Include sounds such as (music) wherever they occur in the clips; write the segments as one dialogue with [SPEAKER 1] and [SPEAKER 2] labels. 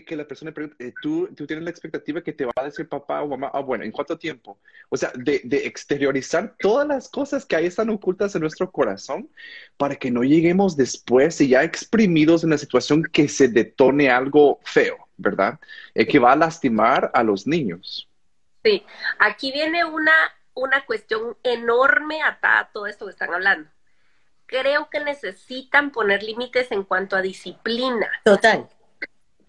[SPEAKER 1] Que, la persona pregunte, eh, ¿tú, tú tienes la expectativa que te va a decir papá o mamá, ah, bueno, ¿en cuánto tiempo? O sea, de, de exteriorizar todas las cosas que ahí están ocultas en nuestro corazón para que no lleguemos después y ya exprimidos en la situación que se detone algo feo. ¿verdad? Eh, que va a lastimar a los niños.
[SPEAKER 2] Sí, aquí viene una, una cuestión enorme atada a todo esto que están hablando. Creo que necesitan poner límites en cuanto a disciplina.
[SPEAKER 3] Total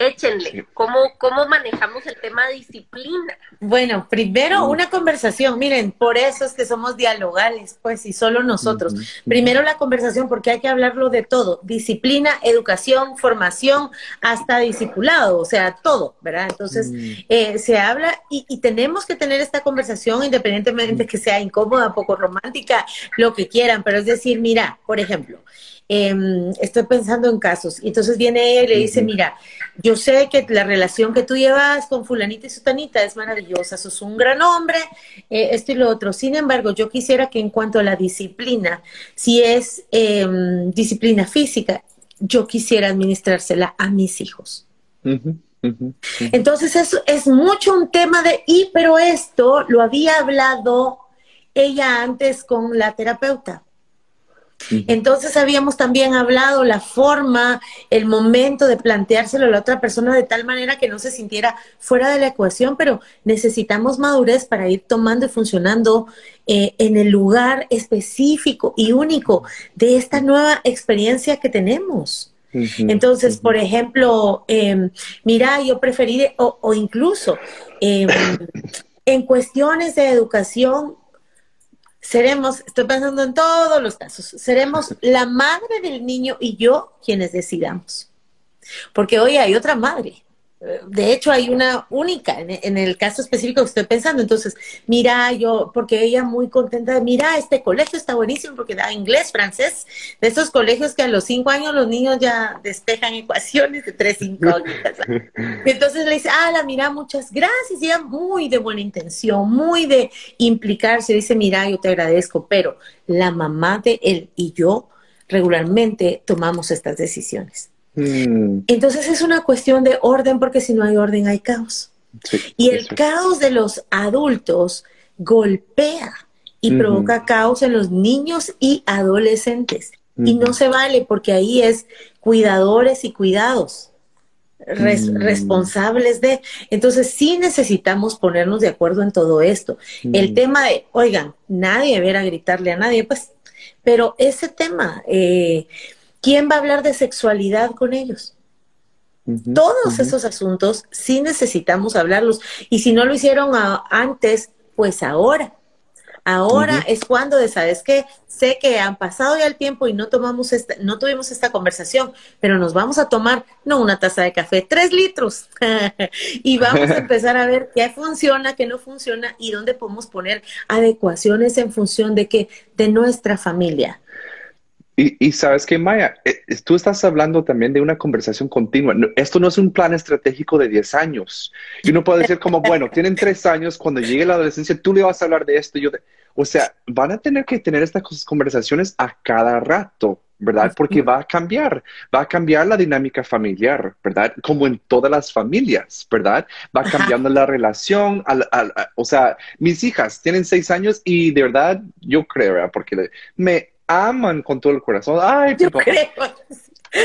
[SPEAKER 2] échenle. ¿Cómo, ¿Cómo manejamos el tema de disciplina?
[SPEAKER 3] Bueno, primero una conversación. Miren, por eso es que somos dialogales, pues, y solo nosotros. Primero la conversación, porque hay que hablarlo de todo. Disciplina, educación, formación, hasta discipulado, o sea, todo, ¿verdad? Entonces, mm. eh, se habla y, tenemos que tener esta conversación independientemente de que sea incómoda, poco romántica, lo que quieran, pero es decir, mira, por ejemplo, Em, estoy pensando en casos. Y entonces viene él y le dice, mira, yo sé que la relación que tú llevas con fulanita y sutanita es maravillosa, sos un gran hombre, eh, esto y lo otro. Sin embargo, yo quisiera que en cuanto a la disciplina, si es em, disciplina física, yo quisiera administrársela a mis hijos. Entonces es, es mucho un tema de, y pero esto lo había hablado ella antes con la terapeuta. Entonces habíamos también hablado la forma, el momento de planteárselo a la otra persona de tal manera que no se sintiera fuera de la ecuación, pero necesitamos madurez para ir tomando y funcionando eh, en el lugar específico y único de esta nueva experiencia que tenemos. Entonces, por ejemplo, em, mira, yo preferí, o, incluso em, en cuestiones de educación, seremos, estoy pensando en todos los casos, seremos la madre del niño y yo quienes decidamos. Porque hoy hay otra madre de hecho, hay una única en, el caso específico que estoy pensando. Entonces, mira, yo, porque ella muy contenta mira, este colegio está buenísimo porque da inglés, francés, de esos colegios que a los cinco años los niños ya despejan ecuaciones de tres, (laughs) Y entonces le dice, ah, la mira, muchas gracias. Y ella muy de buena intención, muy de implicarse. Dice, mira, yo te agradezco, pero la mamá de él y yo regularmente tomamos estas decisiones. Mm. Entonces es una cuestión de orden porque si no hay orden hay caos. y el caos de los adultos golpea y provoca caos en los niños y adolescentes. Y no se vale porque ahí es cuidadores y cuidados. Mm. responsables de. Entonces sí necesitamos ponernos de acuerdo en todo esto. El mm. tema de, oigan, nadie deberá gritarle a nadie, pues, pero ese tema, eh, ¿quién va a hablar de sexualidad con ellos? Todos esos asuntos sí necesitamos hablarlos. Y si no lo hicieron antes, pues ahora. Ahora es cuando de, ¿sabes qué? Sé que han pasado ya el tiempo y no tomamos esta, no tuvimos esta conversación, pero nos vamos a tomar, no una taza de café, tres litros. (laughs) y vamos a (laughs) empezar a ver qué funciona, qué no funciona y dónde podemos poner adecuaciones en función de que, de nuestra familia.
[SPEAKER 1] Y, sabes que, Maya, eh, tú estás hablando también de una conversación continua. Esto no es un plan estratégico de 10 años. Y uno puede decir como, bueno, tienen 3 años, cuando llegue la adolescencia, tú le vas a hablar de esto. Yo O sea, van a tener que tener estas conversaciones a cada rato, ¿verdad? Porque va a cambiar, va a cambiar la dinámica familiar, ¿verdad? Como en todas las familias, ¿verdad? Va cambiando la relación, o sea, mis hijas tienen 6 años y de verdad, yo creo, ¿verdad? Porque me aman con todo el corazón. Ay, yo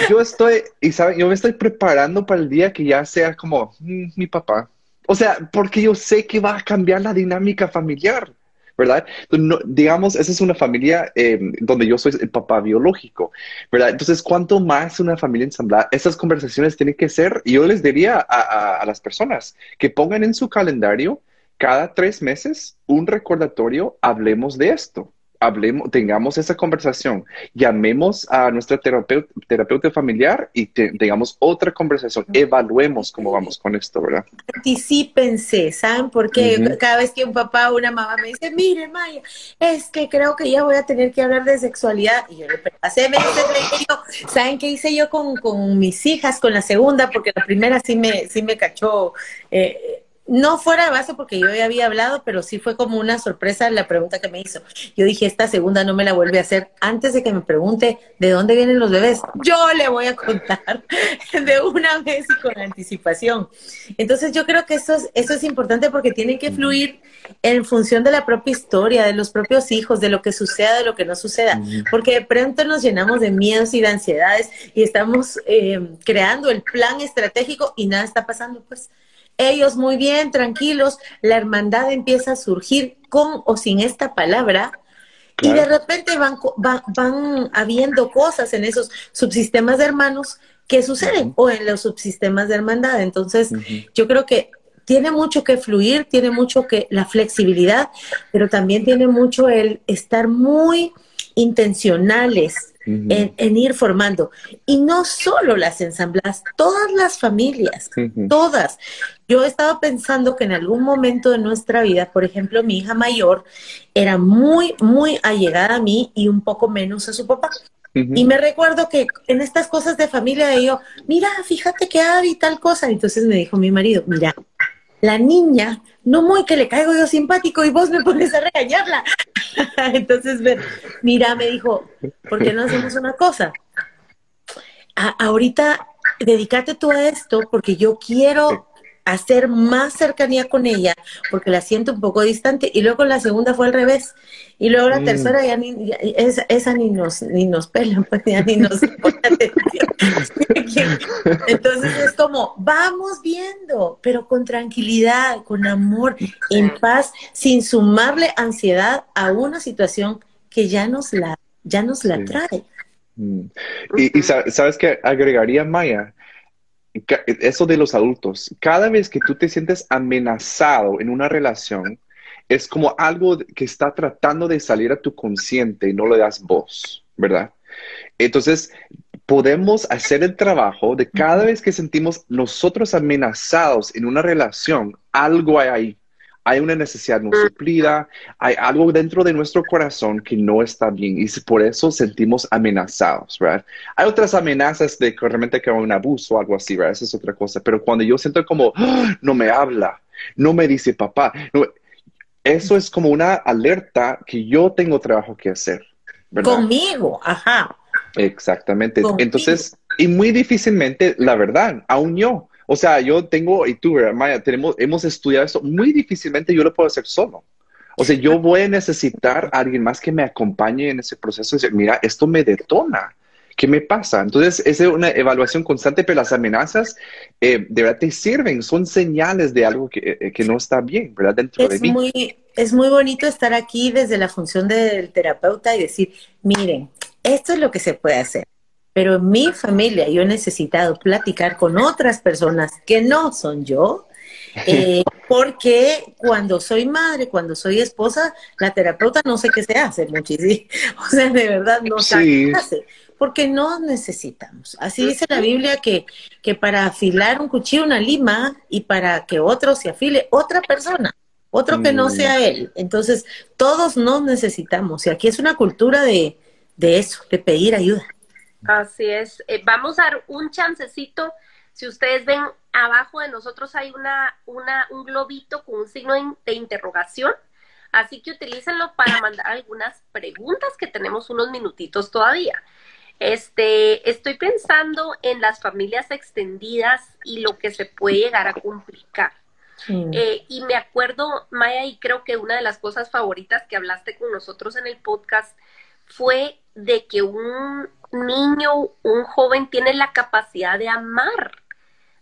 [SPEAKER 1] Yo estoy, y saben, yo me estoy preparando para el día que ya sea como mm, mi papá. O sea, porque yo sé que va a cambiar la dinámica familiar, ¿verdad? digamos, esa es una familia em, donde yo soy el papá biológico, ¿verdad? Entonces, ¿cuánto más una familia ensamblada? Esas conversaciones tienen que ser, y yo les diría a, a las personas que pongan en su calendario cada tres meses un recordatorio, hablemos de esto hablemos, tengamos esa conversación, llamemos a nuestra terapeuta, terapeuta familiar y tengamos otra conversación, evaluemos cómo vamos con esto, ¿verdad?
[SPEAKER 3] Anticípense, ¿saben? Porque cada vez que un papá o una mamá me dice, mire, Maya, es que creo que ya voy a tener que hablar de sexualidad, y yo le hace meses ¿saben qué hice yo con, con, mis hijas, con la segunda? Porque la primera sí me, sí me cachó. Eh, no fuera de base porque yo ya había hablado, pero sí fue como una sorpresa la pregunta que me hizo. Yo dije, esta segunda no me la vuelve a hacer. Antes de que me pregunte de dónde vienen los bebés, yo le voy a contar (laughs) de una vez y con anticipación. Entonces yo creo que eso es, eso es importante porque tiene que fluir en función de la propia historia, de los propios hijos, de lo que suceda, de lo que no suceda. Porque de pronto nos llenamos de miedos y de ansiedades y estamos eh, creando el plan estratégico y nada está pasando. Pues ellos muy bien, tranquilos, la hermandad empieza a surgir con o sin esta palabra. Y de repente van, van, habiendo cosas en esos subsistemas de hermanos que suceden o en los subsistemas de hermandad. Entonces, yo creo que tiene mucho que fluir, tiene mucho que la flexibilidad, pero también tiene mucho el estar muy intencionales en, ir formando. Y no solo las ensamblas, todas las familias, todas. Yo he estado pensando que en algún momento de nuestra vida, por ejemplo, mi hija mayor era muy, muy allegada a mí y un poco menos a su papá. Y me recuerdo que en estas cosas de familia de yo, mira, fíjate que hay tal cosa. Entonces me dijo mi marido, mira, la niña, no muy que le caigo yo simpático y vos me pones a regañarla. (laughs) Entonces, mira, me dijo, ¿por qué no hacemos una cosa? ahorita dedícate tú a esto porque yo quiero hacer más cercanía con ella porque la siento un poco distante. Y luego la segunda fue al revés. Y luego la mm. tercera ya, ni, esa, ni nos ni nos pelan (laughs) pues ya ni nos (laughs) entonces es como vamos viendo pero con tranquilidad con amor en paz sin sumarle ansiedad a una situación que ya nos la ya nos la trae.
[SPEAKER 1] Mm. y, y sabes que agregaría Maya eso de los adultos, cada vez que tú te sientes amenazado en una relación, es como algo que está tratando de salir a tu consciente y no le das voz, ¿verdad? Entonces, podemos hacer el trabajo de cada vez que sentimos nosotros amenazados en una relación, algo hay ahí hay una necesidad no suplida, hay algo dentro de nuestro corazón que no está bien y por eso sentimos amenazados, ¿verdad? Hay otras amenazas de que realmente que hay un abuso o algo así, ¿verdad? Esa es otra cosa, pero cuando yo siento como, ¡Ah! no me habla, no me dice papá, eso es como una alerta que yo tengo trabajo que hacer. ¿verdad?
[SPEAKER 3] Conmigo, ajá.
[SPEAKER 1] Exactamente. Entonces, y muy difícilmente, la verdad, aún yo, o sea, yo tengo, y tú, Maya, tenemos, hemos estudiado esto, muy difícilmente yo lo puedo hacer solo. O sea, yo voy a necesitar a alguien más que me acompañe en ese proceso y decir, mira, esto me detona. ¿Qué me pasa? Entonces, es una evaluación constante, pero las amenazas eh, de verdad te sirven, son señales de algo que, eh, que no está bien, ¿verdad? Dentro
[SPEAKER 3] es
[SPEAKER 1] de mí.
[SPEAKER 3] Muy, es muy bonito estar aquí desde la función del terapeuta y decir, miren, esto es lo que se puede hacer. Pero en mi familia yo he necesitado platicar con otras personas que no son yo, (laughs) eh, porque cuando soy madre, cuando soy esposa, la terapeuta no sé qué se hace muchísimo. (laughs) O sea, de verdad no sé qué hace. Porque no necesitamos. Así dice la Biblia que, que para afilar un cuchillo, una lima, y para que otro se afile, otra persona, otro que no mm. sea él. Entonces, todos nos necesitamos. Y aquí es una cultura de, de eso, de pedir ayuda.
[SPEAKER 2] Así es. Eh, vamos a dar un chancecito. Si ustedes ven abajo de nosotros hay una, una, un globito con un signo de interrogación. Así que utilícenlo para (coughs) mandar algunas preguntas que tenemos unos minutitos todavía. Este, estoy pensando en las familias extendidas y lo que se puede llegar a complicar. Eh, y me acuerdo, Maya, y creo que una de las cosas favoritas que hablaste con nosotros en el podcast fue de que un niño, un joven tiene la capacidad de amar,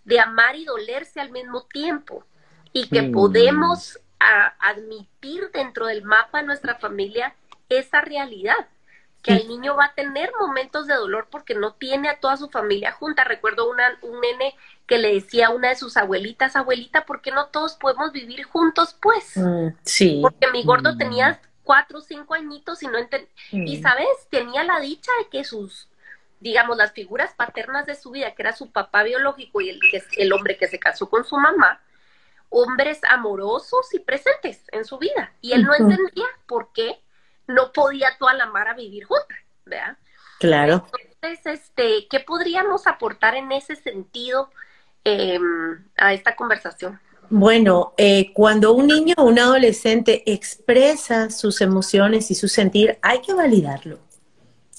[SPEAKER 2] de amar y dolerse al mismo tiempo, y que mm. podemos admitir dentro del mapa de nuestra familia esa realidad, que el niño va a tener momentos de dolor porque no tiene a toda su familia junta. Recuerdo una, un nene que le decía a una de sus abuelitas, abuelita, ¿por qué no todos podemos vivir juntos, pues? Mm,
[SPEAKER 3] sí.
[SPEAKER 2] Porque mi gordo mm. tenía cuatro o cinco añitos y no entendía. Y. ¿sabes? Tenía la dicha de que sus, digamos, las figuras paternas de su vida, que era su papá biológico y el, el hombre que se casó con su mamá, hombres amorosos y presentes en su vida. Y él no entendía por qué no podía toda la Mara vivir junta, ¿verdad?
[SPEAKER 3] Claro.
[SPEAKER 2] Entonces, este, ¿qué podríamos aportar en ese sentido em, a esta conversación?
[SPEAKER 3] Bueno, eh, cuando un niño o un adolescente expresa sus emociones y su sentir, hay que validarlo.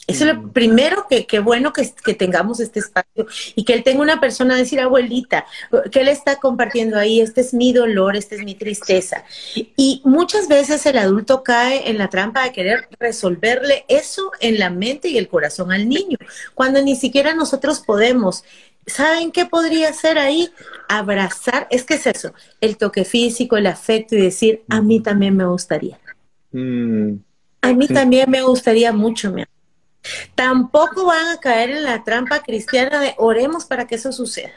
[SPEAKER 3] Eso es lo mm. primero que, que bueno que, que, tengamos este espacio y que él tenga una persona a decir, abuelita, que él está compartiendo ahí, este es mi dolor, esta es mi tristeza. Y muchas veces el adulto cae en la trampa de querer resolverle eso en la mente y el corazón al niño, cuando ni siquiera nosotros podemos. ¿Saben qué podría ser ahí? Abrazar, es que es eso, el toque físico, el afecto y decir, a mí también me gustaría. Mm. A mí también me gustaría mucho, mi amor. Tampoco van a caer en la trampa cristiana de oremos para que eso suceda.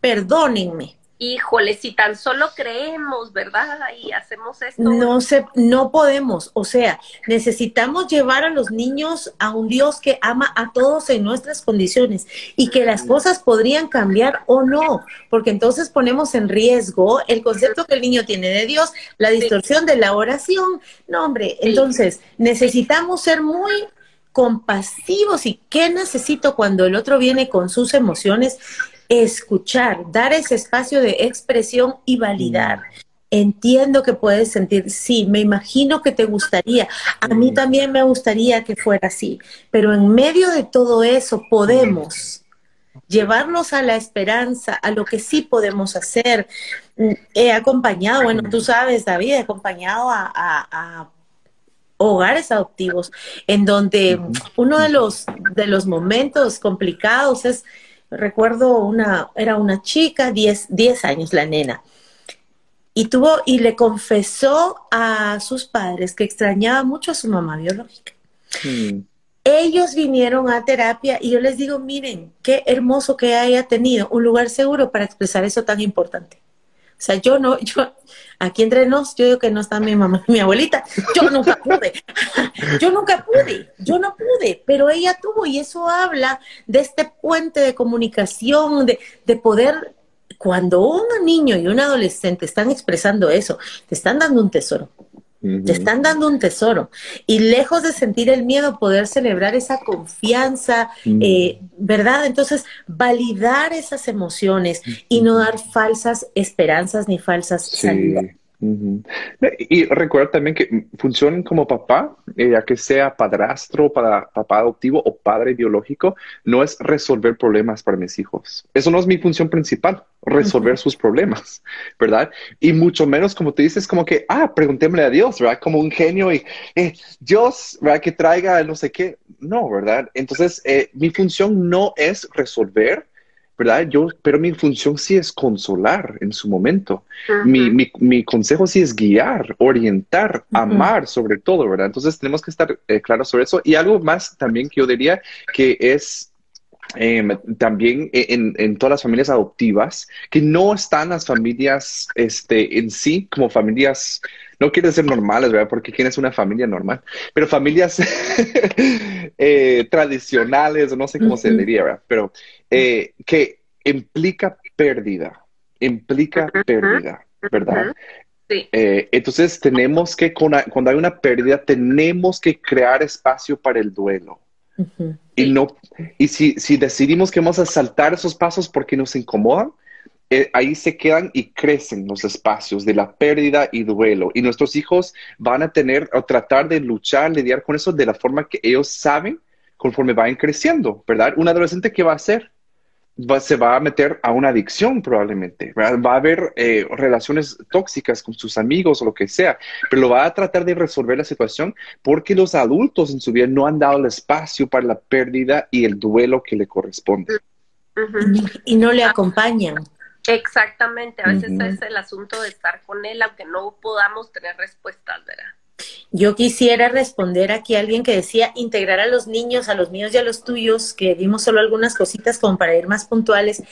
[SPEAKER 3] Perdónenme.
[SPEAKER 2] Híjole, si tan solo creemos, ¿verdad? Y hacemos esto.
[SPEAKER 3] No se, no podemos. O sea, necesitamos llevar a los niños a un Dios que ama a todos en nuestras condiciones y que las cosas podrían cambiar o no, porque entonces ponemos en riesgo el concepto que el niño tiene de Dios, la distorsión de la oración. No, hombre, entonces necesitamos ser muy compasivos y qué necesito cuando el otro viene con sus emociones, escuchar, dar ese espacio de expresión y validar. Entiendo que puedes sentir, sí, me imagino que te gustaría, a mí también me gustaría que fuera así, pero en medio de todo eso podemos llevarnos a la esperanza, a lo que sí podemos hacer. He acompañado, bueno, tú sabes, David, he acompañado a, a hogares adoptivos, en donde uno de los, de los momentos complicados es, recuerdo una, era una chica, 10, años la nena, y tuvo, y le confesó a sus padres que extrañaba mucho a su mamá biológica. Mm. Ellos vinieron a terapia y yo les digo, miren, qué hermoso que haya tenido un lugar seguro para expresar eso tan importante. O sea, yo no, yo, aquí entre nos, yo digo que no está mi mamá, mi abuelita, yo nunca pude, (laughs) yo nunca pude, yo no pude, pero ella tuvo y eso habla de este puente de comunicación, de, de poder, cuando un niño y un adolescente están expresando eso, te están dando un tesoro. Te están dando un tesoro. Y lejos de sentir el miedo, poder celebrar esa confianza, eh, ¿verdad? Entonces, validar esas emociones y no dar falsas esperanzas ni falsas salidas.
[SPEAKER 1] Y recuerda también que funcionen como papá, eh, ya que sea padrastro, para papá adoptivo o padre biológico, no es resolver problemas para mis hijos. Eso no es mi función principal, resolver sus problemas, ¿verdad? Y mucho menos, como te dices, como que, ah, preguntémosle a Dios, ¿verdad? Como un genio y eh, Dios, ¿verdad? Que traiga no sé qué. No, ¿verdad? Entonces, eh, mi función no es resolver, ¿verdad? Yo, pero mi función sí es consolar en su momento. mi, mi, consejo sí es guiar, orientar, amar sobre todo, ¿verdad? Entonces tenemos que estar eh, claros sobre eso. Y algo más también que yo diría que es em, también e, en, en, todas las familias adoptivas, que no están las familias este, en sí como familias, no quiere decir normales, ¿verdad? Porque ¿quién es una familia normal? Pero familias (laughs) eh, tradicionales, no sé cómo se diría, ¿verdad? Pero eh, que implica pérdida, implica pérdida, ¿verdad? Sí. Eh, entonces tenemos que, cuando hay una pérdida, tenemos que crear espacio para el duelo. Y no, y si, si, decidimos que vamos a saltar esos pasos porque nos incomodan, eh, ahí se quedan y crecen los espacios de la pérdida y duelo. Y nuestros hijos van a tener o tratar de luchar, lidiar con eso de la forma que ellos saben conforme vayan creciendo, ¿verdad? Un adolescente, ¿qué va a hacer? se va a meter a una adicción probablemente, va a haber eh, relaciones tóxicas con sus amigos o lo que sea, pero lo va a tratar de resolver la situación porque los adultos en su vida no han dado el espacio para la pérdida y el duelo que le corresponde.
[SPEAKER 3] Y no le acompañan.
[SPEAKER 2] Exactamente, a veces es el asunto de estar con él, aunque no podamos tener respuestas, ¿verdad?
[SPEAKER 3] Yo quisiera responder aquí a alguien que decía integrar a los niños, a los míos y a los tuyos, que vimos solo algunas cositas como para ir más puntuales.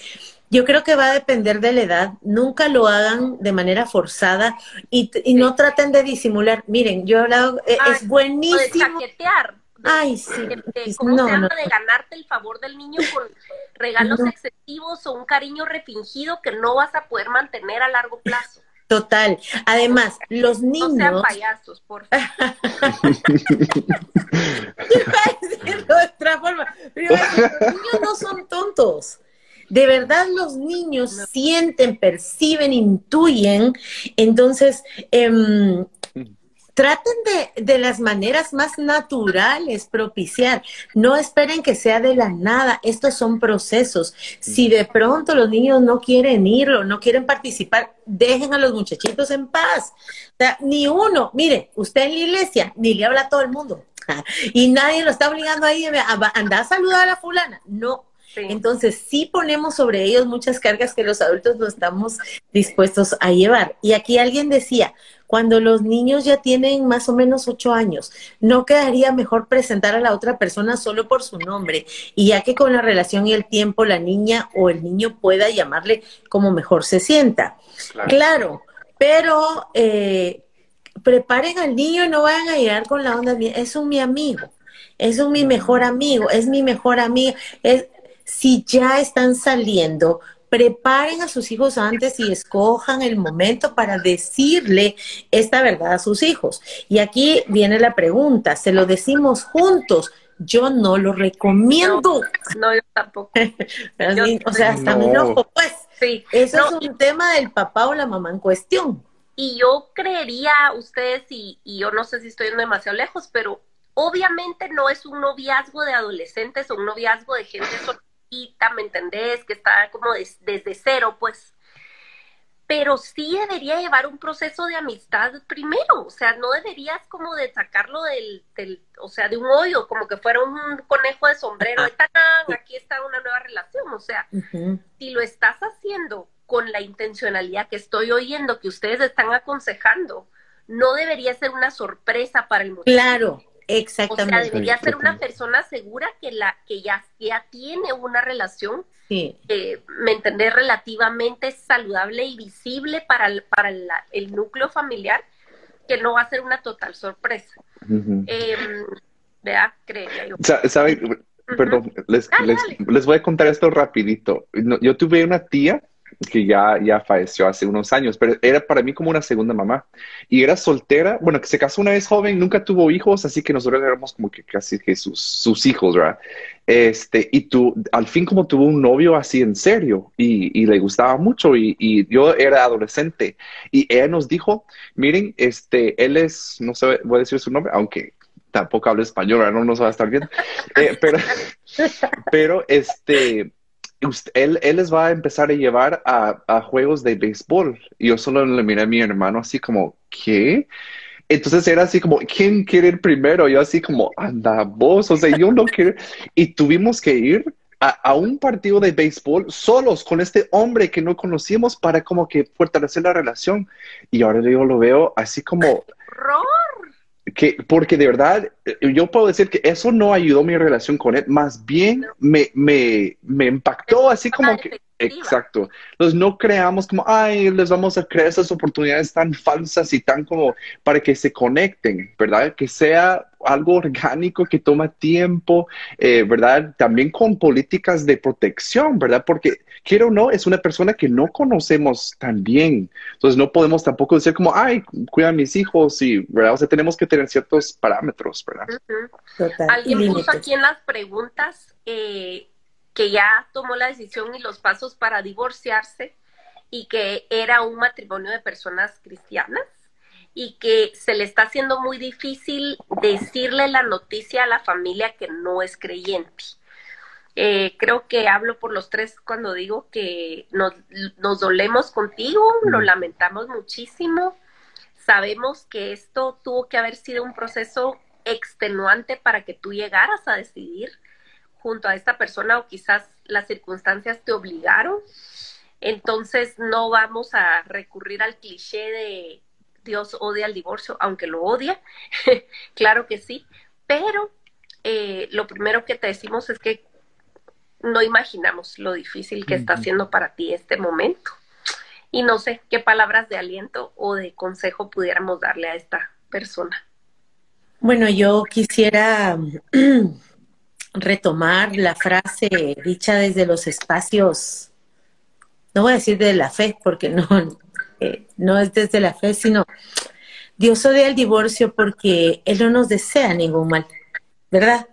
[SPEAKER 3] Yo creo que va a depender de la edad. Nunca lo hagan de manera forzada y, no traten de disimular. Miren, yo he hablado, eh, es buenísimo.
[SPEAKER 2] de chaquetear.
[SPEAKER 3] Ay, sí.
[SPEAKER 2] De, ¿Cómo se llama? De ganarte el favor del niño con (laughs) regalos excesivos o un cariño refingido que no vas a poder mantener a largo plazo.
[SPEAKER 3] Total. Además, los niños. No
[SPEAKER 2] sean payasos, por (laughs) favor.
[SPEAKER 3] de otra forma. Pero los niños no son tontos. De verdad los niños sienten, perciben, intuyen. Entonces, eh, traten de, de, las maneras más naturales propiciar. No esperen que sea de la nada. Estos son procesos. Si de pronto los niños no quieren ir o no quieren participar, dejen a los muchachitos en paz. Ni uno, mire, usted en la iglesia ni le habla a todo el mundo. (laughs) Y nadie lo está obligando ahí a andar a saludar a la fulana. No, entonces, sí ponemos sobre ellos muchas cargas que los adultos no estamos dispuestos a llevar. Y aquí alguien decía, cuando los niños ya tienen más o menos ocho años, ¿no quedaría mejor presentar a la otra persona solo por su nombre? Y ya que con la relación y el tiempo la niña o el niño pueda llamarle como mejor se sienta. Claro, pero eh, preparen al niño y no vayan a llegar con la onda, es un mi amigo es un mi mejor amigo, es mi mejor amiga, es, si ya están saliendo, preparen a sus hijos antes y escojan el momento para decirle esta verdad a sus hijos. Y aquí viene la pregunta, ¿se lo decimos juntos? Yo no lo recomiendo.
[SPEAKER 2] No, yo tampoco. (laughs)
[SPEAKER 3] o sea, hasta me enojo, pues. Sí. Eso es un tema del papá o la mamá en cuestión.
[SPEAKER 2] Y yo creería, ustedes, y, y yo no sé si estoy demasiado lejos, pero obviamente no es un noviazgo de adolescentes o un noviazgo de gente ¿me entendés? Que está como desde cero, pues. Pero sí debería llevar un proceso de amistad primero, o sea, no deberías como de sacarlo del, del o sea, de un hoyo, como que fuera un conejo de sombrero, aquí está una nueva relación, o sea, si lo estás haciendo con la intencionalidad que estoy oyendo que ustedes están aconsejando, no debería ser una sorpresa para el mundo.
[SPEAKER 3] Claro, Exactamente.
[SPEAKER 2] O sea, debería ser una persona segura que la que ya, ya tiene una relación, sí. eh, me entendés, relativamente saludable y visible para el, para el núcleo familiar, que no va a ser una total sorpresa. eh, vea, creería yo.
[SPEAKER 1] Perdón, les, les, voy a contar esto rapidito. yo tuve una tía que ya, ya falleció hace unos años, pero era para mí como una segunda mamá. Y era soltera, bueno, que se casó una vez joven, nunca tuvo hijos, así que nosotros éramos como que casi que sus, sus hijos, ¿verdad? Este, y tú, al fin como tuvo un novio así en serio y, y le gustaba mucho y, y, yo era adolescente y ella nos dijo, miren, este, él es, no sé, voy a decir su nombre, aunque tampoco habla español, ahora no nos va a estar bien, eh, pero, (laughs) pero este, él, él, les va a empezar a llevar a, a, juegos de béisbol. Y yo solo le miré a mi hermano así como, ¿qué? Entonces era así como, ¿quién quiere ir primero? Yo así como, anda vos, o sea, yo no quiero. (laughs) Y tuvimos que ir a, a, un partido de béisbol solos con este hombre que no conocíamos para como que fortalecer la relación. Y ahora yo lo veo así como que, porque de verdad, eh, yo puedo decir que eso no ayudó mi relación con él, más bien me, me, me impactó así como que, exacto. Entonces no creamos como, ay, les vamos a crear esas oportunidades tan falsas y tan como para que se conecten, ¿verdad? Que sea algo orgánico que toma tiempo, eh, ¿verdad? También con políticas de protección, ¿verdad? Porque quiero o no, es una persona que no conocemos tan bien. Entonces no podemos tampoco decir como, ay, cuida a mis hijos y, ¿verdad? O sea, tenemos que tener ciertos parámetros, ¿verdad?
[SPEAKER 2] Alguien puso aquí en las preguntas eh, que ya tomó la decisión y los pasos para divorciarse y que era un matrimonio de personas cristianas y que se le está haciendo muy difícil decirle la noticia a la familia que no es creyente. Eh, creo que hablo por los tres cuando digo que nos, nos dolemos contigo, lo lamentamos muchísimo. Sabemos que esto tuvo que haber sido un proceso extenuante para que tú llegaras a decidir junto a esta persona o quizás las circunstancias te obligaron. Entonces no vamos a recurrir al cliché de Dios odia el divorcio, aunque lo odia, (laughs) claro que sí, pero eh, lo primero que te decimos es que no imaginamos lo difícil que está siendo para ti este momento. Y no sé qué palabras de aliento o de consejo pudiéramos darle a esta persona.
[SPEAKER 3] Bueno, yo quisiera (clears throat) retomar la frase dicha desde los espacios, no voy a decir de la fe, porque no, eh, no es desde la fe, sino Dios odia el divorcio porque Él no nos desea ningún mal, ¿verdad?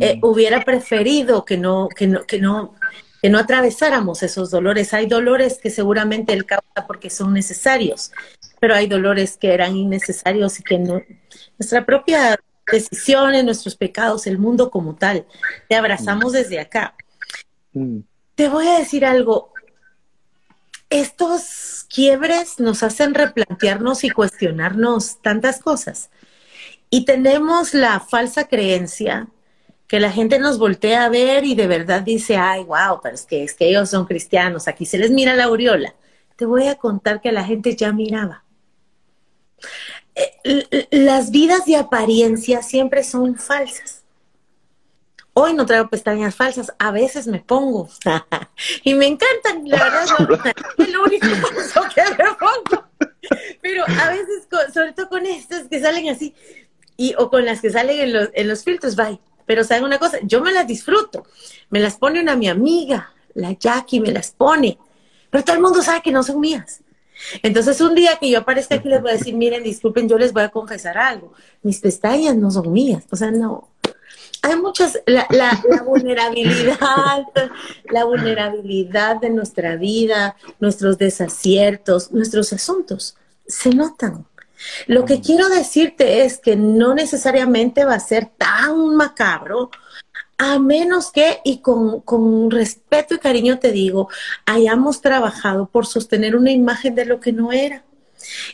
[SPEAKER 3] Eh, mm. hubiera preferido que no, que no, que no, que no atravesáramos esos dolores. Hay dolores que seguramente Él causa porque son necesarios, pero hay dolores que eran innecesarios y que no, nuestra propia decisiones, nuestros pecados, el mundo como tal. Te abrazamos mm. desde acá. Mm. Te voy a decir algo. Estos quiebres nos hacen replantearnos y cuestionarnos tantas cosas. Y tenemos la falsa creencia que la gente nos voltea a ver y de verdad dice, ay, wow, pero es que, es que ellos son cristianos, aquí se les mira la aureola. Te voy a contar que la gente ya miraba. Eh, las vidas de apariencia siempre son falsas. Hoy no traigo pestañas falsas, a veces me pongo. (laughs) y me encantan, la verdad, (laughs) es lo único que me pongo. Pero a veces, sobre todo con estas que salen así, y, o con las que salen en los, en los filtros, bye. Pero saben una cosa, yo me las disfruto. Me las pone una mi amiga, la Jackie, me las pone. Pero todo el mundo sabe que no son mías. Entonces, un día que yo aparezca aquí, les voy a decir, miren, disculpen, yo les voy a confesar algo. Mis pestañas no son mías. O sea, no. Hay muchas, la, la, (laughs) vulnerabilidad, la vulnerabilidad de nuestra vida, nuestros desaciertos, nuestros asuntos, se notan. Lo que quiero decirte es que no necesariamente va a ser tan macabro a menos que, y con, respeto y cariño te digo, hayamos trabajado por sostener una imagen de lo que no era.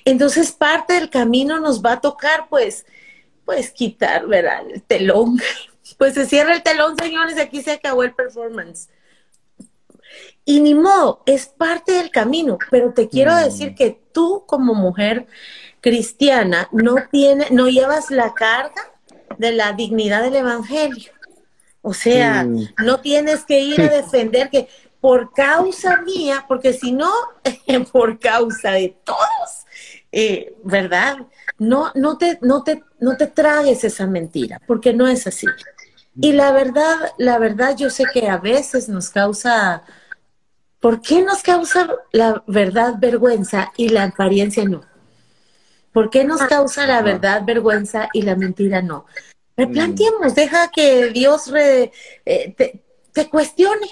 [SPEAKER 3] Entonces parte del camino nos va a tocar, pues, pues quitar, ¿verdad? El telón. (laughs) Pues se cierra el telón, señores, aquí se acabó el performance. Y ni modo, es parte del camino, pero te quiero mm. decir que tú como mujer cristiana no tiene, no llevas la carga de la dignidad del evangelio. O sea, no tienes que ir a defender que por causa mía, porque si no, (laughs) por causa de todos, eh, ¿verdad? No, no, te, no, te, no te tragues esa mentira, porque no es así. Y la verdad, la verdad, yo sé que a veces nos causa, ¿por qué nos causa la verdad vergüenza y la apariencia no? ¿Por qué nos causa la verdad vergüenza y la mentira no? Replanteemos, deja que Dios eh, te, cuestione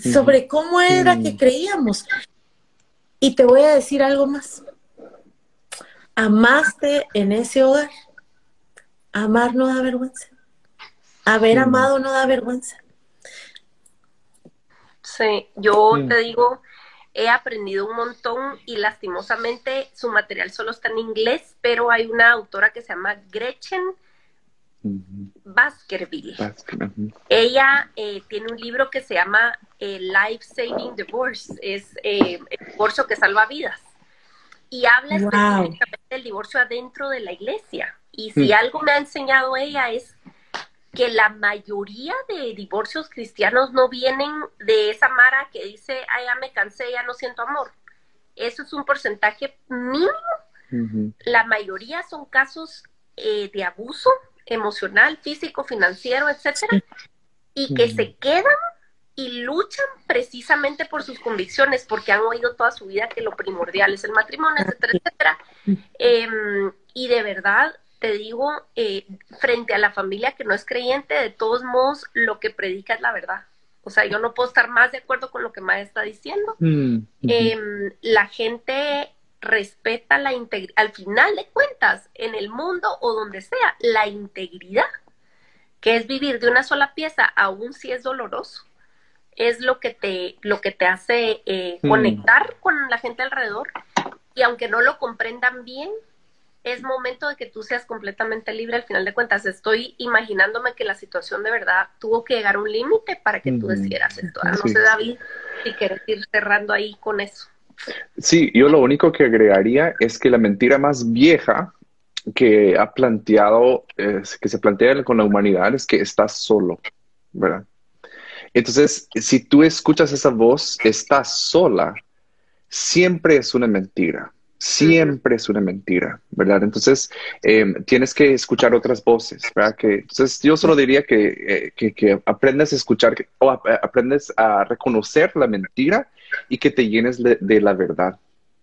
[SPEAKER 3] sobre cómo era que creíamos. Y te voy a decir algo más. Amaste en ese hogar. Amar no da vergüenza. Haber amado no da vergüenza.
[SPEAKER 2] Sí, yo te digo, he aprendido un montón y lastimosamente su material solo está en inglés, pero hay una autora que se llama Gretchen Baskerville. Ella eh, tiene un libro que se llama eh, Life Saving Divorce, es eh, el divorcio que salva vidas. Y habla específicamente del divorcio adentro de la iglesia. Y si mm. algo me ha enseñado ella es que la mayoría de divorcios cristianos no vienen de esa Mara que dice, ay, ya me cansé, ya no siento amor. Eso es un porcentaje mínimo. La mayoría son casos de abuso, emocional, físico, financiero, etcétera, y que se quedan y luchan precisamente por sus convicciones, porque han oído toda su vida que lo primordial es el matrimonio, etcétera, etcétera. Em, y de verdad, te digo, eh, frente a la familia que no es creyente, de todos modos, lo que predica es la verdad. O sea, yo no puedo estar más de acuerdo con lo que Maya está diciendo. Mm, em, la gente respeta la integridad, al final de cuentas, en el mundo o donde sea, la integridad, que es vivir de una sola pieza, aun si es doloroso, es lo que te, lo que te hace eh, mm. conectar con la gente alrededor y aunque no lo comprendan bien, es momento de que tú seas completamente libre al final de cuentas. Estoy imaginándome que la situación de verdad tuvo que llegar a un límite para que tú decidieras esto. No sé, David, si quieres ir cerrando ahí con eso.
[SPEAKER 1] Sí, yo lo único que agregaría es que la mentira más vieja que ha planteado, que se plantea con la humanidad es que estás solo, ¿verdad? Entonces, si tú escuchas esa voz, estás sola, siempre es una mentira. Siempre es una mentira, ¿verdad? Entonces, em, tienes que escuchar otras voces, ¿verdad? Que, entonces, yo solo diría que, eh, que, aprendes a escuchar o aprendes a reconocer la mentira y que te llenes de la verdad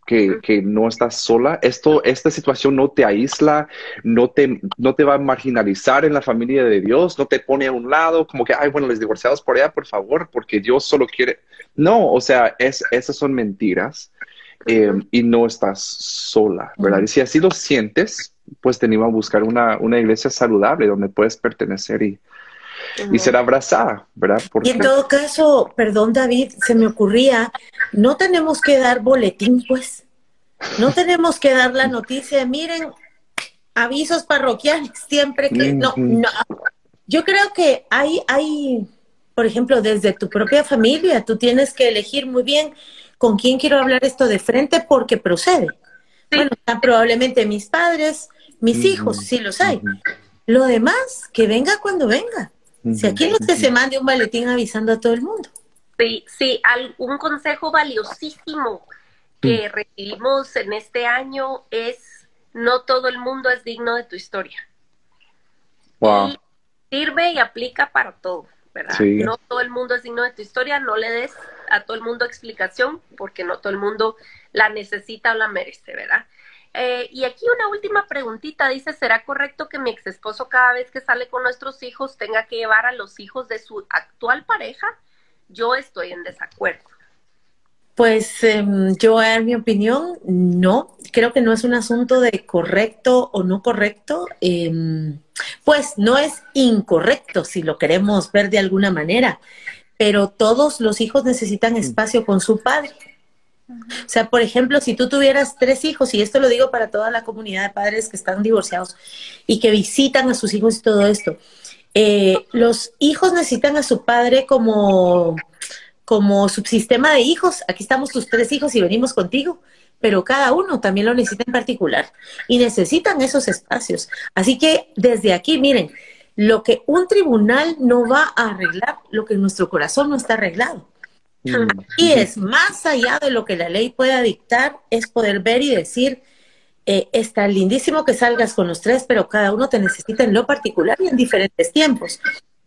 [SPEAKER 1] que, no estás sola. Esto, esta situación no te aísla, no te, no te va a marginalizar en la familia de Dios, no te pone a un lado como que, ay, bueno, les divorciados por allá, por favor, porque Dios solo quiere. No, o sea, es, esas son mentiras eh, y no estás sola, ¿verdad? Y si así lo sientes, pues te animo a buscar una, una iglesia saludable donde puedes pertenecer y, y ser abrazada, ¿verdad?
[SPEAKER 3] Y en todo caso, perdón David, se me ocurría, no tenemos que dar boletín, pues. No tenemos que dar la noticia, miren, avisos parroquiales siempre que no, no. Yo creo que hay, hay, por ejemplo, desde tu propia familia, tú tienes que elegir muy bien con quién quiero hablar esto de frente porque procede. Bueno, probablemente mis padres, mis hijos, si los hay. Lo demás, que venga cuando venga. Si aquí no se mande un boletín avisando a todo el mundo.
[SPEAKER 2] Sí, sí, un consejo valiosísimo que recibimos en este año es no todo el mundo es digno de tu historia.
[SPEAKER 1] Wow.
[SPEAKER 2] sirve y aplica para todo, ¿verdad? No todo el mundo es digno de tu historia, no le des a todo el mundo explicación porque no todo el mundo la necesita o la merece, ¿verdad? Eh, y aquí una última preguntita, dice, ¿será correcto que mi ex esposo cada vez que sale con nuestros hijos tenga que llevar a los hijos de su actual pareja? Yo estoy en desacuerdo.
[SPEAKER 3] Pues em, yo, en mi opinión, no. Creo que no es un asunto de correcto o no correcto. Em, pues no es incorrecto si lo queremos ver de alguna manera, pero todos los hijos necesitan espacio con su padre. O sea, por ejemplo, si tú tuvieras tres hijos, y esto lo digo para toda la comunidad de padres que están divorciados y que visitan a sus hijos y todo esto, eh, los hijos necesitan a su padre como, como subsistema de hijos. Aquí estamos tus tres hijos y venimos contigo, pero cada uno también lo necesita en particular y necesitan esos espacios. Así que desde aquí, miren, lo que un tribunal no va a arreglar, lo que en nuestro corazón no está arreglado. Y es más allá de lo que la ley pueda dictar, es poder ver y decir, eh, está lindísimo que salgas con los tres, pero cada uno te necesita en lo particular y en diferentes tiempos.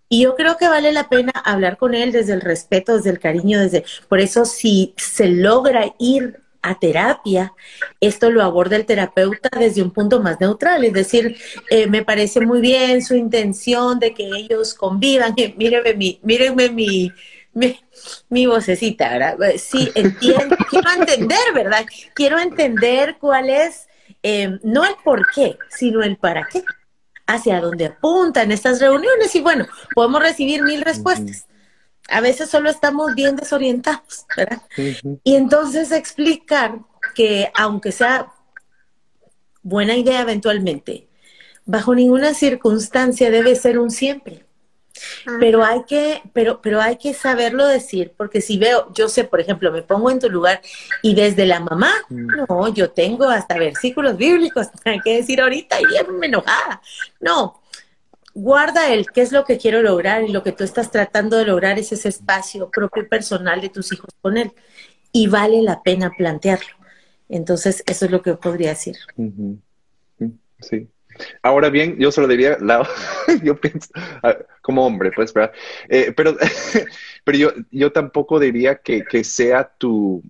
[SPEAKER 3] Y yo creo que vale la pena hablar con él desde el respeto, desde el cariño, desde... Por eso si se logra ir a terapia, esto lo aborda el terapeuta desde un punto más neutral, es decir, eh, me parece muy bien su intención de que ellos convivan, (laughs) mírenme mi, mírenme mi, mi, vocecita, ¿verdad? Eh, sí, (laughs) entiendo, quiero entender, ¿verdad? Quiero entender cuál es, eh, no el por qué, sino el para qué, hacia dónde apuntan estas reuniones y bueno, podemos recibir mil respuestas. A veces solo estamos bien desorientados, ¿verdad? Y entonces explicar que aunque sea buena idea eventualmente, bajo ninguna circunstancia debe ser un siempre. Pero hay que, pero, pero hay que saberlo decir, porque si veo, yo sé, por ejemplo, me pongo en tu lugar y desde la mamá, mm. no, yo tengo hasta versículos bíblicos, hay (laughs) que decir ahorita y bien enojada. No, guarda el qué es lo que quiero lograr y lo que tú estás tratando de lograr es ese espacio propio y personal de tus hijos con él. Y vale la pena plantearlo. Entonces, eso es lo que podría decir.
[SPEAKER 1] Sí. Ahora bien, yo solo diría, (laughs) yo pienso, como hombre, pues. Eh, pero (laughs) pero yo, yo tampoco diría que, que sea tu,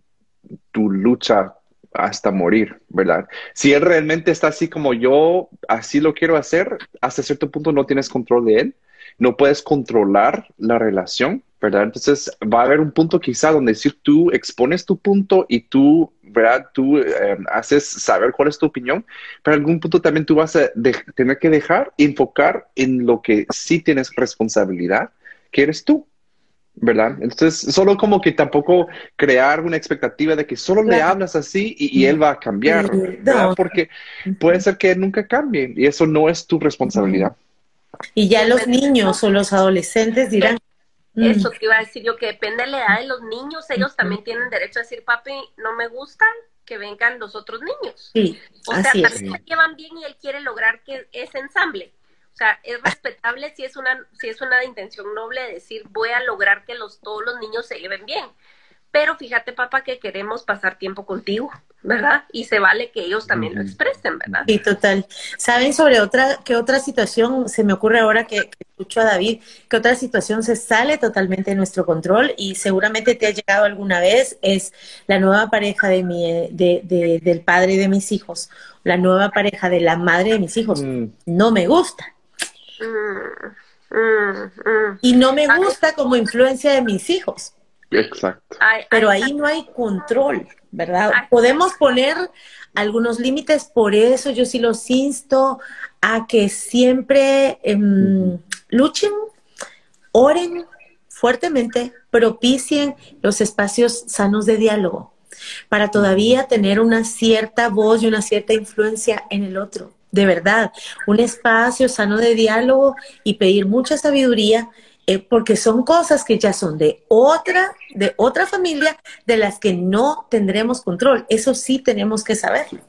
[SPEAKER 1] tu lucha hasta morir, ¿verdad? Si él realmente está así como yo, así lo quiero hacer, hasta cierto punto no tienes control de él, no puedes controlar la relación, ¿verdad? Entonces va a haber un punto quizá donde si tú expones tu punto y tú, ¿verdad? Tú em, haces saber cuál es tu opinión, pero en algún punto también tú vas a tener que dejar, enfocar en lo que sí tienes responsabilidad, que eres tú, ¿verdad? Entonces, solo como que tampoco crear una expectativa de que solo le hablas así y, él va a cambiar, ¿verdad? Porque puede ser que él nunca cambie y eso no es tu responsabilidad.
[SPEAKER 3] Y ya los niños o los adolescentes dirán,
[SPEAKER 2] eso te iba a decir yo, que depende de la edad de los niños, ellos también tienen derecho a decir, papi, no me gustan, que vengan los otros niños.
[SPEAKER 3] Sí,
[SPEAKER 2] o sea, también se llevan bien y él quiere lograr que ese ensamble. O sea, es respetable si es una, si es una intención noble de decir voy a lograr que los, todos los niños se lleven bien. Pero fíjate, papá, que queremos pasar tiempo contigo, ¿verdad? Y se vale que ellos también lo expresen, ¿verdad?
[SPEAKER 3] Sí, total. ¿Saben sobre otra, qué otra situación se me ocurre ahora que, escucho a David? ¿Qué otra situación se sale totalmente de nuestro control y seguramente te ha llegado alguna vez? Es la nueva pareja de mi, de, de, del padre de mis hijos, la nueva pareja de la madre de mis hijos. Mm. No me gusta. Mm, mm, y no me gusta como influencia de mis hijos.
[SPEAKER 1] Exacto.
[SPEAKER 3] Pero ahí no hay control, ¿verdad? Podemos poner algunos límites, por eso yo sí los insto a que siempre em, luchen, oren fuertemente, propicien los espacios sanos de diálogo para todavía tener una cierta voz y una cierta influencia en el otro. De verdad, un espacio sano de diálogo y pedir mucha sabiduría eh, porque son cosas que ya son de otra, de otra familia, de las que no tendremos control. Eso sí tenemos que saberlo.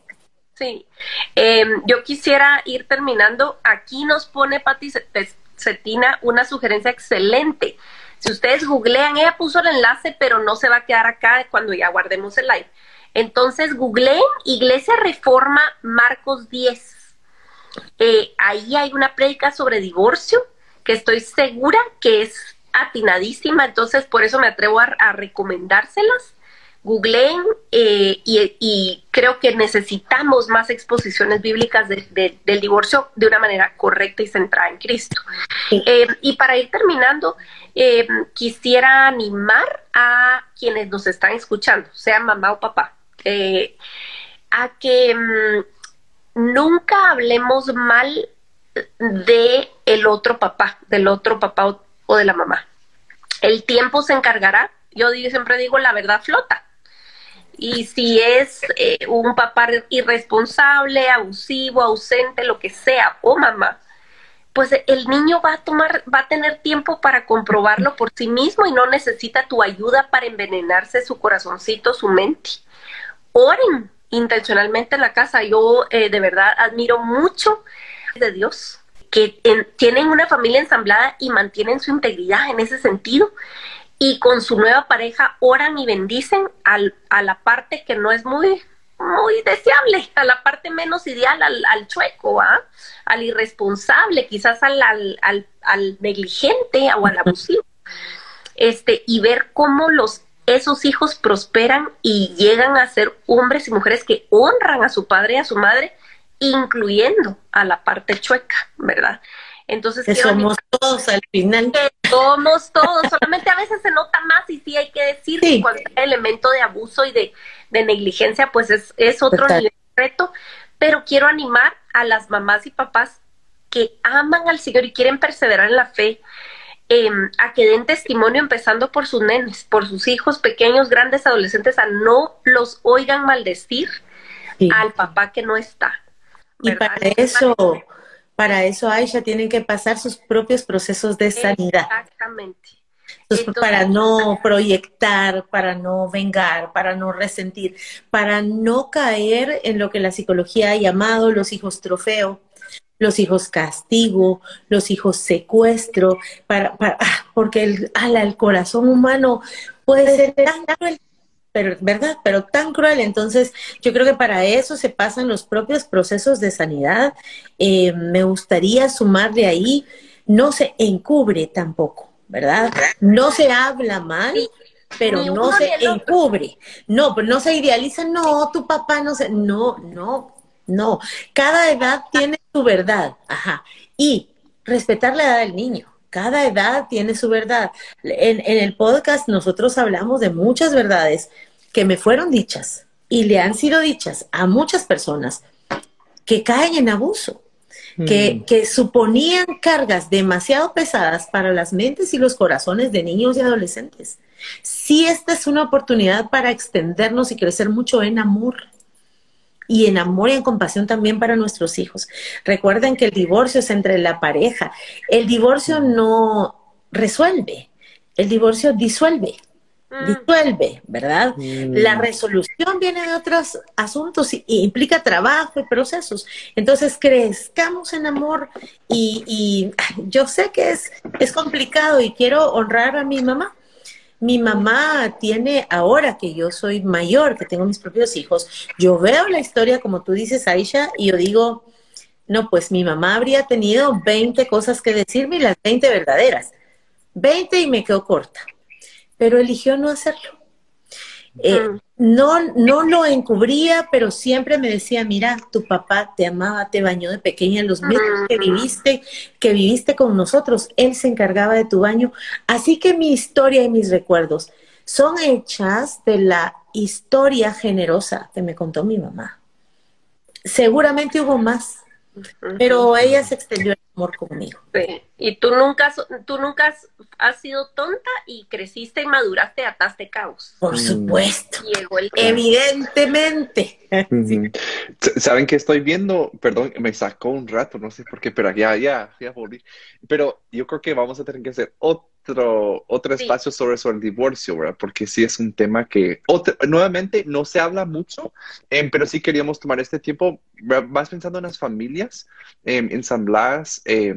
[SPEAKER 2] Sí, em, yo quisiera ir terminando. Aquí nos pone Pati Cetina una sugerencia excelente. Si ustedes googlean, ella puso el enlace, pero no se va a quedar acá cuando ya guardemos el live. Entonces, googleen Iglesia Reforma Marcos 10. Eh, ahí hay una prédica sobre divorcio que estoy segura que es atinadísima, entonces por eso me atrevo a, recomendárselas. Googleen eh, y, creo que necesitamos más exposiciones bíblicas del divorcio de una manera correcta y centrada en Cristo. Eh, y para ir terminando, eh, quisiera animar a quienes nos están escuchando, sea mamá o papá, a que mm, nunca hablemos mal de el otro papá, del otro papá o, de la mamá. El tiempo se encargará. Yo siempre digo, la verdad flota. Y si es eh, un papá irresponsable, abusivo, ausente, lo que sea, o mamá, pues el niño va a tomar, va a tener tiempo para comprobarlo por sí mismo y no necesita tu ayuda para envenenarse su corazoncito, su mente. Oren intencionalmente en la casa. Yo eh, de verdad admiro mucho de Dios, que tienen una familia ensamblada y mantienen su integridad en ese sentido. Y con su nueva pareja oran y bendicen al, a la parte que no es muy, muy deseable, a la parte menos ideal, al, al chueco, ¿ah? al irresponsable, quizás al, al, al, negligente o al (laughs) abusivo. Este, y ver cómo los esos hijos prosperan y llegan a ser hombres y mujeres que honran a su padre y a su madre incluyendo a la parte chueca, ¿verdad?
[SPEAKER 3] Entonces, somos todos al final.
[SPEAKER 2] somos todos, solamente a veces se nota más y sí hay que decir que cualquier elemento de abuso y de, negligencia, pues es, es otro nivel de reto, pero quiero animar a las mamás y papás que aman al Señor y quieren perseverar en la fe, em, a que den testimonio empezando por sus nenes, por sus hijos pequeños, grandes, adolescentes, a no los oigan maldecir al papá que no está,
[SPEAKER 3] y para eso, para eso Aisha tienen que pasar sus propios procesos de sanidad.
[SPEAKER 2] Exactamente.
[SPEAKER 3] para no proyectar, para no vengar, para no resentir, para no caer en lo que la psicología ha llamado los hijos trofeo, los hijos castigo, los hijos secuestro, para, para ah, porque el, ala, el corazón humano puede ser tan pero, ¿verdad? Pero tan cruel. Entonces, yo creo que para eso se pasan los propios procesos de sanidad. Eh, me gustaría sumarle ahí, no se encubre tampoco, ¿verdad? No se habla mal. Pero no se encubre, no, pues no se idealiza, no, tu papá no se, no, no, no. Cada edad tiene su verdad, ajá. Y respetar la edad del niño, cada edad tiene su verdad. En, el podcast nosotros hablamos de muchas verdades que me fueron dichas y le han sido dichas a muchas personas que caen en abuso, que, mm. que, suponían cargas demasiado pesadas para las mentes y los corazones de niños y adolescentes. Sí, esta es una oportunidad para extendernos y crecer mucho en amor. Y en amor y en compasión también para nuestros hijos. Recuerden que el divorcio es entre la pareja. El divorcio no resuelve, el divorcio disuelve. mm. disuelve, ¿verdad? Mm. La resolución viene de otros asuntos y, implica trabajo y procesos. Entonces, crezcamos en amor y, y, yo sé que es, es complicado y quiero honrar a mi mamá. Mi mamá tiene, ahora que yo soy mayor, que tengo mis propios hijos, yo veo la historia como tú dices, Aisha, y yo digo, no, pues mi mamá habría tenido 20 cosas que decirme y las 20 verdaderas. 20 y me quedo corta pero eligió no hacerlo. Eh, mm. no, no lo encubría, pero siempre me decía, mira, tu papá te amaba, te bañó de pequeña, los meses que mm. viviste, que viviste con nosotros, él se encargaba de tu baño. Así que mi historia y mis recuerdos son hechas de la historia generosa que me contó mi mamá. Seguramente hubo más, pero ella se extendió el amor conmigo.
[SPEAKER 2] Sí. Y tú nunca, tú nunca has, sido tonta y creciste y maduraste ataste caos.
[SPEAKER 3] Por mm. supuesto. Evidentemente.
[SPEAKER 1] ¿Saben que estoy viendo? Perdón, me sacó un rato, no sé por qué, pero ya, ya, ya volví. Pero yo creo que vamos a tener que hacer otro, otro espacio sobre, sobre el divorcio, ¿verdad? Porque sí es un tema que, nuevamente, no se habla mucho, em, pero sí queríamos tomar este tiempo, más pensando en las familias em, ensambladas. Eh,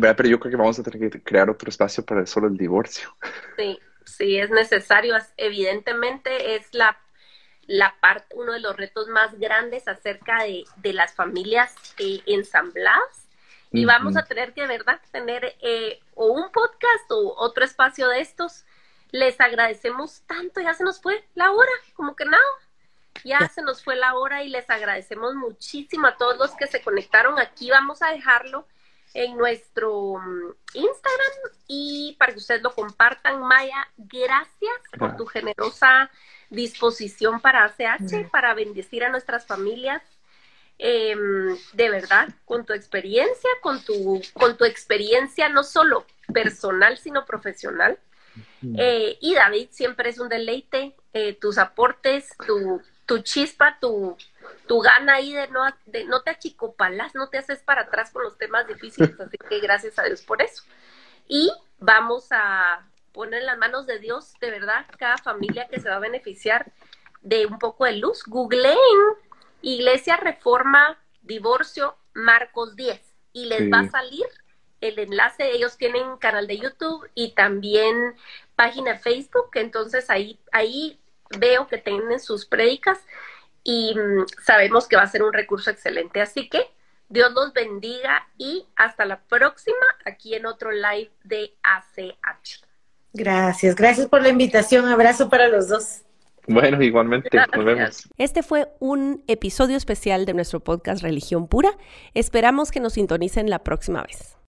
[SPEAKER 1] pero yo creo que vamos a tener que crear otro espacio para solo el divorcio.
[SPEAKER 2] Sí, sí, es necesario. Evidentemente es la, la parte, uno de los retos más grandes acerca de, de las familias eh, ensambladas. Y vamos a tener que, ¿verdad?, tener eh, o un podcast o otro espacio de estos. Les agradecemos tanto, ya se nos fue la hora, como que nada. Ya se nos fue la hora y les agradecemos muchísimo a todos los que se conectaron. Aquí vamos a dejarlo en nuestro mm, Instagram y para que ustedes lo compartan. Maya, gracias por tu generosa disposición para ACH, para bendecir a nuestras familias. Em, de verdad, con tu experiencia, con tu, con tu experiencia no solo personal, sino profesional. Eh, y David, siempre es un deleite eh, tus aportes, tu, tu chispa, tu, tu gana ahí de no, de no te achicopalas, no te haces para atrás con los temas difíciles, así que gracias a Dios por eso. Y vamos a poner en las manos de Dios, de verdad, cada familia que se va a beneficiar de un poco de luz. Googleen Iglesia Reforma Divorcio Marcos 10 y les va a salir el enlace. Ellos tienen canal de YouTube y también página de Facebook, entonces ahí, ahí veo que tienen sus prédicas y mm, sabemos que va a ser un recurso excelente. Así que Dios los bendiga y hasta la próxima aquí en otro live de ACH.
[SPEAKER 3] Gracias, gracias por la invitación. Abrazo para los dos.
[SPEAKER 1] Bueno, igualmente, nos vemos.
[SPEAKER 4] Este fue un episodio especial de nuestro podcast Religión Pura. Esperamos que nos sintonicen la próxima vez.